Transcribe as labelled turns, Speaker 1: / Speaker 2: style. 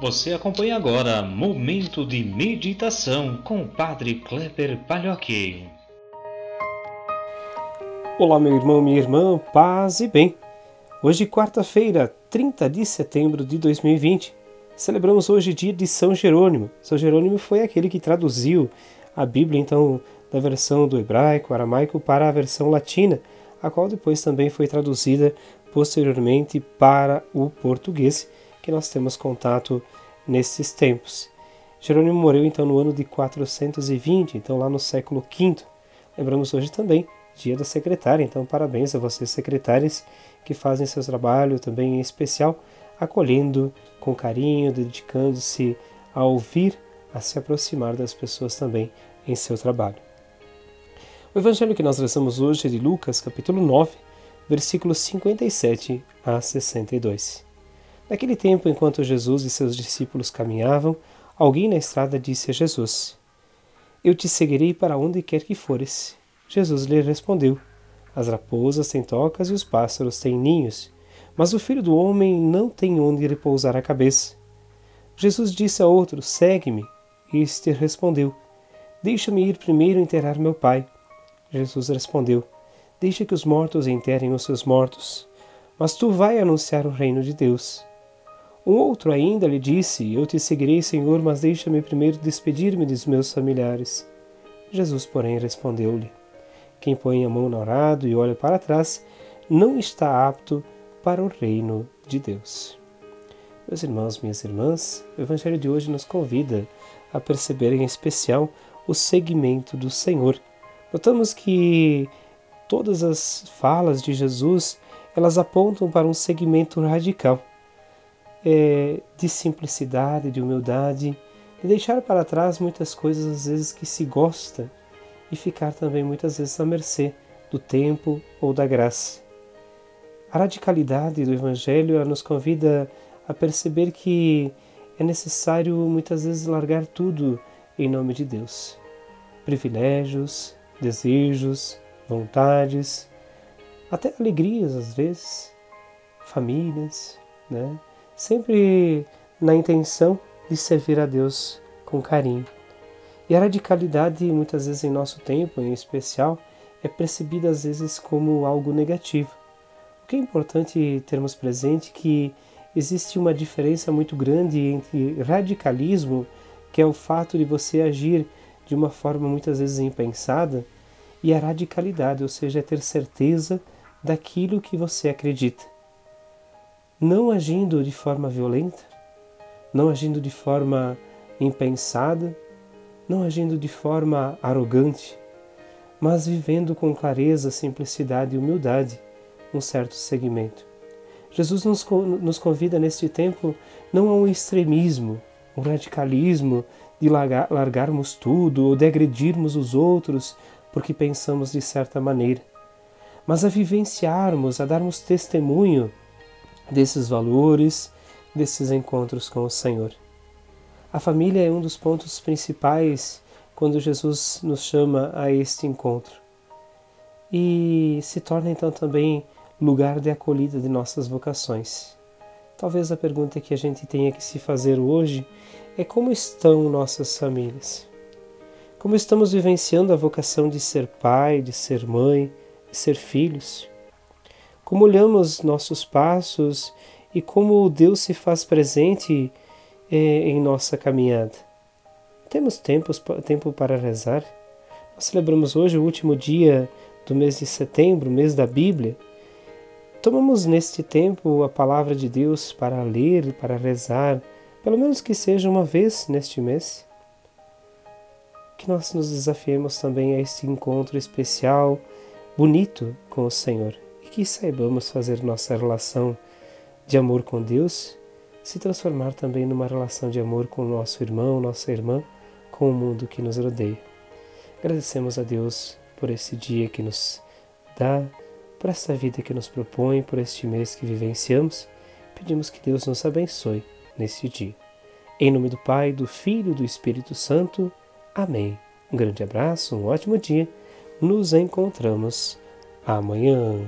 Speaker 1: Você acompanha agora Momento de Meditação com o Padre Kleber Palhoque.
Speaker 2: Olá, meu irmão, minha irmã, paz e bem. Hoje, quarta-feira, 30 de setembro de 2020, celebramos hoje dia de São Jerônimo. São Jerônimo foi aquele que traduziu a Bíblia, então, da versão do hebraico, aramaico, para a versão latina, a qual depois também foi traduzida posteriormente para o português, que nós temos contato nesses tempos. Jerônimo morreu então no ano de 420, então lá no século V. Lembramos hoje também dia da secretária, então parabéns a vocês secretárias que fazem seu trabalho também em especial, acolhendo com carinho, dedicando-se a ouvir, a se aproximar das pessoas também em seu trabalho. O evangelho que nós rezamos hoje é de Lucas, capítulo 9, versículos 57 a 62. Naquele tempo, enquanto Jesus e seus discípulos caminhavam, alguém na estrada disse a Jesus: Eu te seguirei para onde quer que fores. Jesus lhe respondeu: As raposas têm tocas e os pássaros têm ninhos, mas o filho do homem não tem onde repousar a cabeça. Jesus disse a outro: Segue-me. Este respondeu: Deixa-me ir primeiro enterrar meu pai. Jesus respondeu: Deixa que os mortos enterrem os seus mortos, mas tu vai anunciar o reino de Deus. Um outro ainda lhe disse: Eu te seguirei, Senhor, mas deixa-me primeiro despedir-me dos meus familiares. Jesus, porém, respondeu-lhe: Quem põe a mão no arado e olha para trás não está apto para o reino de Deus. Meus irmãos, minhas irmãs, o Evangelho de hoje nos convida a perceber em especial o seguimento do Senhor. Notamos que todas as falas de Jesus elas apontam para um segmento radical é, de simplicidade, de humildade, de deixar para trás muitas coisas às vezes que se gosta e ficar também muitas vezes à mercê do tempo ou da graça. A radicalidade do Evangelho nos convida a perceber que é necessário muitas vezes largar tudo em nome de Deus. Privilégios, desejos, vontades, até alegrias às vezes, famílias, né? Sempre na intenção de servir a Deus com carinho. E a radicalidade, muitas vezes em nosso tempo, em especial, é percebida às vezes como algo negativo. O que é importante termos presente que existe uma diferença muito grande entre radicalismo, que é o fato de você agir de uma forma muitas vezes impensada, e a radicalidade, ou seja, é ter certeza daquilo que você acredita não agindo de forma violenta, não agindo de forma impensada, não agindo de forma arrogante, mas vivendo com clareza, simplicidade e humildade um certo segmento. Jesus nos, nos convida neste tempo não a um extremismo, um radicalismo de largar, largarmos tudo ou de agredirmos os outros porque pensamos de certa maneira, mas a vivenciarmos, a darmos testemunho desses valores, desses encontros com o Senhor. A família é um dos pontos principais quando Jesus nos chama a este encontro. E se torna então também lugar de acolhida de nossas vocações. Talvez a pergunta que a gente tenha que se fazer hoje é como estão nossas famílias? Como estamos vivenciando a vocação de ser pai, de ser mãe, de ser filhos? Como olhamos nossos passos e como Deus se faz presente eh, em nossa caminhada. Temos tempos, tempo para rezar? Nós celebramos hoje o último dia do mês de setembro, mês da Bíblia. Tomamos neste tempo a palavra de Deus para ler, para rezar, pelo menos que seja uma vez neste mês. Que nós nos desafiemos também a este encontro especial, bonito com o Senhor que saibamos fazer nossa relação de amor com Deus se transformar também numa relação de amor com o nosso irmão, nossa irmã, com o mundo que nos rodeia. Agradecemos a Deus por esse dia que nos dá, por esta vida que nos propõe, por este mês que vivenciamos. Pedimos que Deus nos abençoe neste dia. Em nome do Pai, do Filho e do Espírito Santo. Amém. Um grande abraço, um ótimo dia. Nos encontramos amanhã.